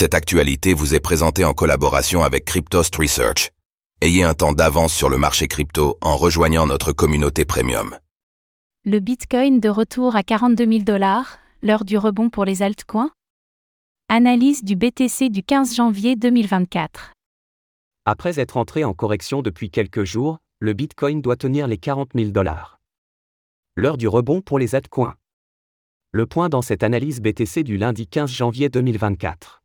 Cette actualité vous est présentée en collaboration avec Cryptost Research. Ayez un temps d'avance sur le marché crypto en rejoignant notre communauté premium. Le Bitcoin de retour à 42 000 dollars, l'heure du rebond pour les altcoins Analyse du BTC du 15 janvier 2024. Après être entré en correction depuis quelques jours, le Bitcoin doit tenir les 40 000 dollars. L'heure du rebond pour les altcoins. Le point dans cette analyse BTC du lundi 15 janvier 2024.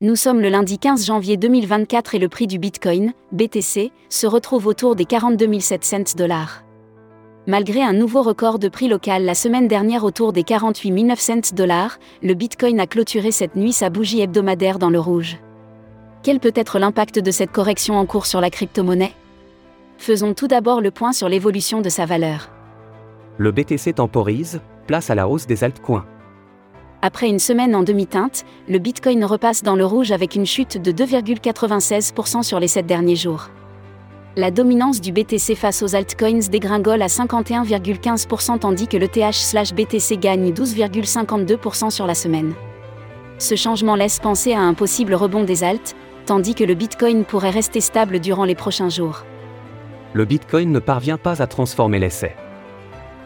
Nous sommes le lundi 15 janvier 2024 et le prix du Bitcoin, BTC, se retrouve autour des 42 700 dollars. Malgré un nouveau record de prix local la semaine dernière autour des 48 900 dollars, le Bitcoin a clôturé cette nuit sa bougie hebdomadaire dans le rouge. Quel peut être l'impact de cette correction en cours sur la crypto-monnaie? Faisons tout d'abord le point sur l'évolution de sa valeur. Le BTC temporise, place à la hausse des altcoins. Après une semaine en demi-teinte, le Bitcoin repasse dans le rouge avec une chute de 2,96% sur les 7 derniers jours. La dominance du BTC face aux altcoins dégringole à 51,15% tandis que le TH/BTC gagne 12,52% sur la semaine. Ce changement laisse penser à un possible rebond des alts, tandis que le Bitcoin pourrait rester stable durant les prochains jours. Le Bitcoin ne parvient pas à transformer l'essai.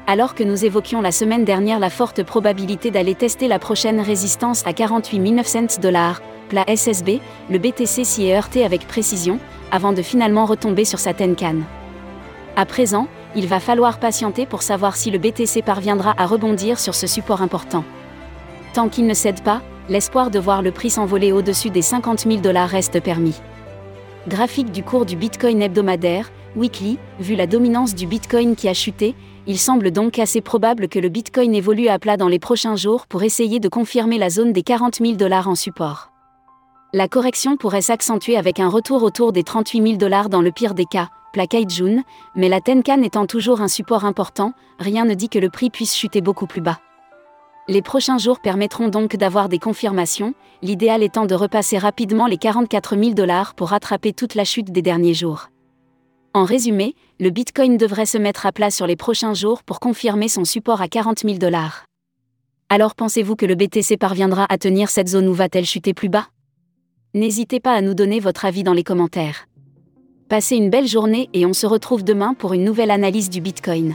Alors que nous évoquions la semaine dernière la forte probabilité d'aller tester la prochaine résistance à 48 900 dollars, plat SSB, le BTC s'y est heurté avec précision, avant de finalement retomber sur sa Tenkan. À présent, il va falloir patienter pour savoir si le BTC parviendra à rebondir sur ce support important. Tant qu'il ne cède pas, l'espoir de voir le prix s'envoler au-dessus des 50 000 dollars reste permis. Graphique du cours du Bitcoin hebdomadaire, weekly, vu la dominance du Bitcoin qui a chuté, il semble donc assez probable que le Bitcoin évolue à plat dans les prochains jours pour essayer de confirmer la zone des 40 000 dollars en support. La correction pourrait s'accentuer avec un retour autour des 38 000 dollars dans le pire des cas, plaqué June, mais la Tenkan étant toujours un support important, rien ne dit que le prix puisse chuter beaucoup plus bas. Les prochains jours permettront donc d'avoir des confirmations, l'idéal étant de repasser rapidement les 44 000 dollars pour rattraper toute la chute des derniers jours. En résumé, le Bitcoin devrait se mettre à plat sur les prochains jours pour confirmer son support à 40 000 dollars. Alors pensez-vous que le BTC parviendra à tenir cette zone ou va-t-elle chuter plus bas? N'hésitez pas à nous donner votre avis dans les commentaires. Passez une belle journée et on se retrouve demain pour une nouvelle analyse du Bitcoin.